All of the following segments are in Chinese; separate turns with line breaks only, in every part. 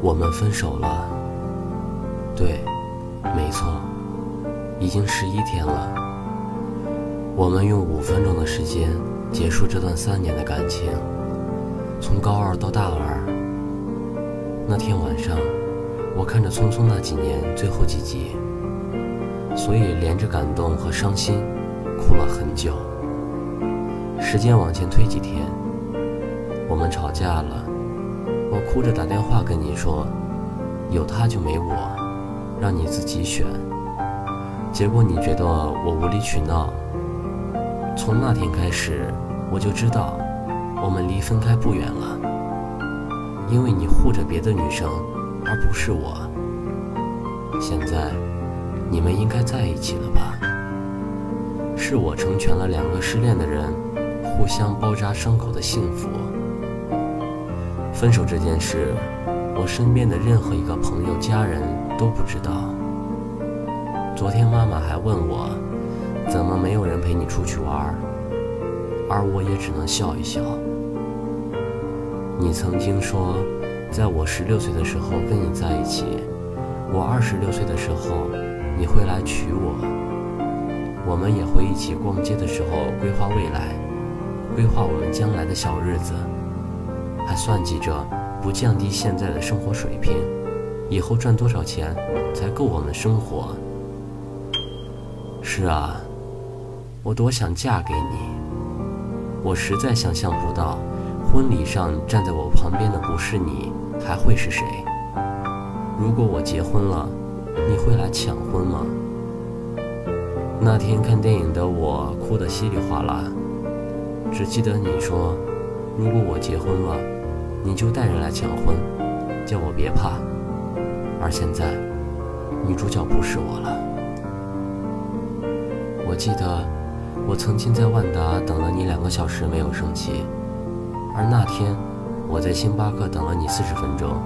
我们分手了。对，没错，已经十一天了。我们用五分钟的时间结束这段三年的感情，从高二到大二。那天晚上，我看着《匆匆那几年》最后几集，所以连着感动和伤心，哭了很久。时间往前推几天，我们吵架了，我哭着打电话跟你说，有他就没我。让你自己选，结果你觉得我无理取闹。从那天开始，我就知道我们离分开不远了，因为你护着别的女生，而不是我。现在你们应该在一起了吧？是我成全了两个失恋的人互相包扎伤口的幸福。分手这件事。我身边的任何一个朋友、家人都不知道。昨天妈妈还问我，怎么没有人陪你出去玩？而我也只能笑一笑。你曾经说，在我十六岁的时候跟你在一起，我二十六岁的时候你会来娶我，我们也会一起逛街的时候规划未来，规划我们将来的小日子，还算计着。不降低现在的生活水平，以后赚多少钱才够我们生活？是啊，我多想嫁给你。我实在想象不到，婚礼上站在我旁边的不是你，还会是谁？如果我结婚了，你会来抢婚吗？那天看电影的我哭得稀里哗啦，只记得你说，如果我结婚了。你就带人来抢婚，叫我别怕。而现在，女主角不是我了。我记得，我曾经在万达等了你两个小时没有生气，而那天我在星巴克等了你四十分钟，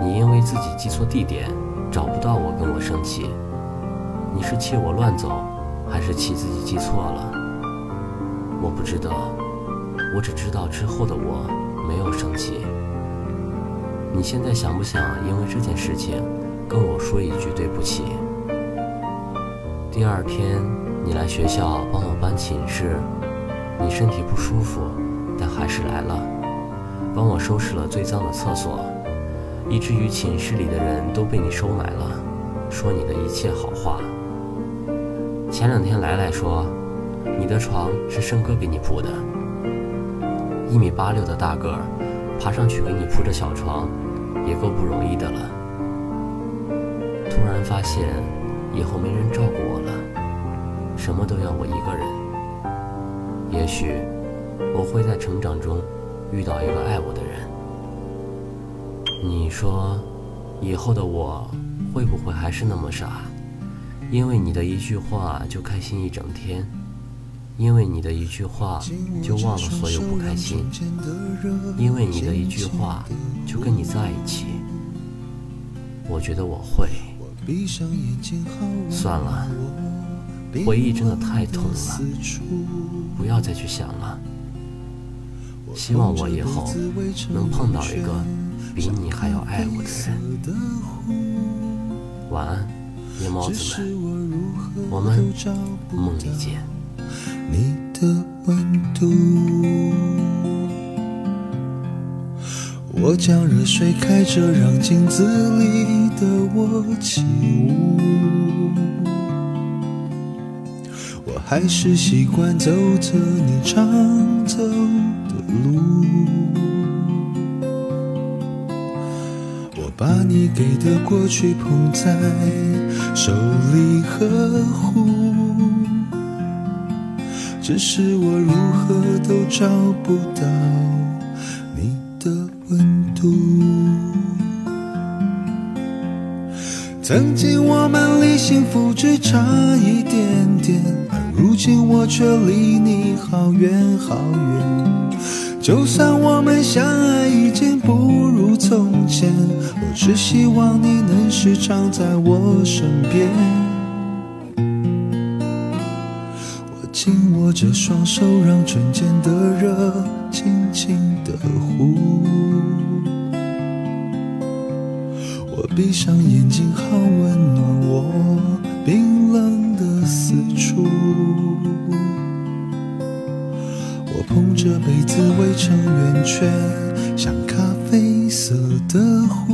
你因为自己记错地点，找不到我跟我生气。你是气我乱走，还是气自己记错了？我不知道，我只知道之后的我。没有生气。你现在想不想因为这件事情跟我说一句对不起？第二天你来学校帮我搬寝室，你身体不舒服，但还是来了，帮我收拾了最脏的厕所，以至于寝室里的人都被你收买了，说你的一切好话。前两天来来说，你的床是胜哥给你铺的。一米八六的大个儿，爬上去给你铺着小床，也够不容易的了。突然发现，以后没人照顾我了，什么都要我一个人。也许，我会在成长中遇到一个爱我的人。你说，以后的我会不会还是那么傻？因为你的一句话就开心一整天。因为你的一句话，就忘了所有不开心；因为你的一句话，就跟你在一起。我觉得我会。算了，回忆真的太痛了，不要再去想了。希望我以后能碰到一个比你还要爱我的人。晚安，夜猫子们，我们梦里见。
你的温度，我将热水开着，让镜子里的我起舞。我还是习惯走着你常走的路，我把你给的过去捧在手里呵护。只是我如何都找不到你的温度。曾经我们离幸福只差一点点，而如今我却离你好远好远。就算我们相爱已经不如从前，我只希望你能时常在我身边。握着双手，让唇间的热轻轻的呼。我闭上眼睛，好温暖我冰冷的四处。我捧着杯子围成圆圈，像咖啡色的湖。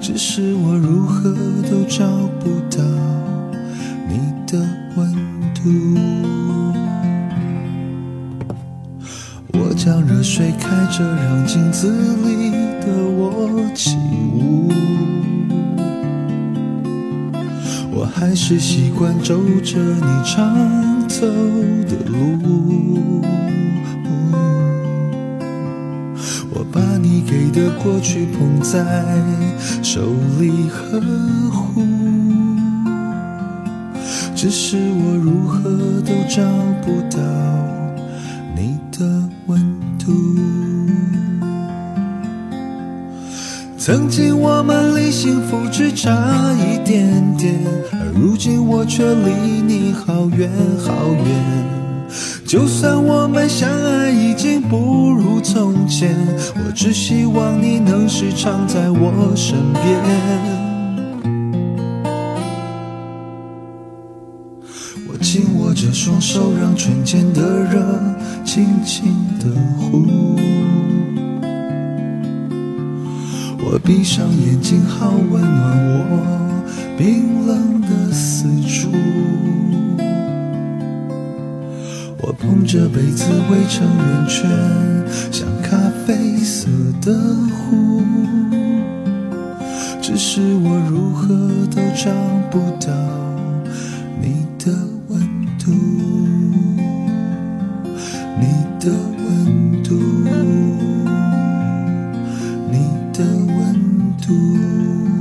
只是我如何都找不到你的温。我将热水开着，让镜子里的我起舞。我还是习惯走着你常走的路。我把你给的过去捧在手里呵护，只是我如何都找不到你的温度。曾经我们离幸福只差一点点，而如今我却离你好远好远。就算我们相爱已经不如从前，我只希望你能时常在我身边。着双手，让唇间的热轻轻的呼。我闭上眼睛，好温暖我冰冷的四处。我捧着杯子围成圆圈，像咖啡色的湖。只是我如何都找不到的温度。